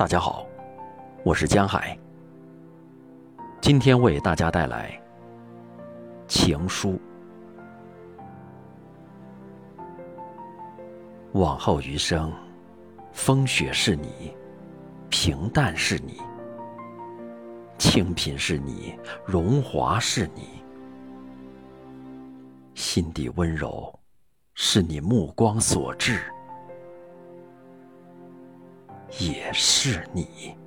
大家好，我是江海。今天为大家带来情书。往后余生，风雪是你，平淡是你，清贫是你，荣华是你，心底温柔是你目光所至。也是你。